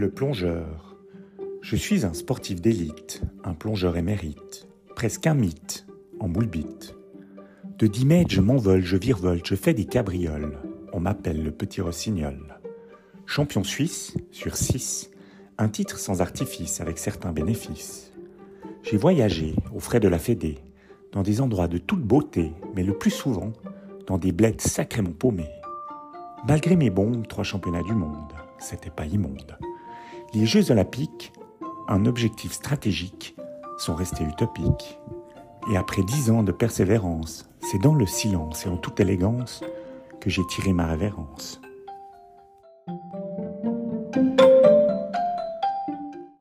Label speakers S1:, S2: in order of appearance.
S1: Le plongeur. Je suis un sportif d'élite, un plongeur émérite, presque un mythe, en boule-bite. De 10 mètres, je m'envole, je virevolte, je fais des cabrioles. On m'appelle le petit rossignol. Champion suisse, sur 6, un titre sans artifice avec certains bénéfices. J'ai voyagé, aux frais de la Fédé, dans des endroits de toute beauté, mais le plus souvent, dans des bleds sacrément paumés. Malgré mes bombes, trois championnats du monde, c'était pas immonde les Jeux olympiques, un objectif stratégique, sont restés utopiques. Et après dix ans de persévérance, c'est dans le silence et en toute élégance que j'ai tiré ma révérence.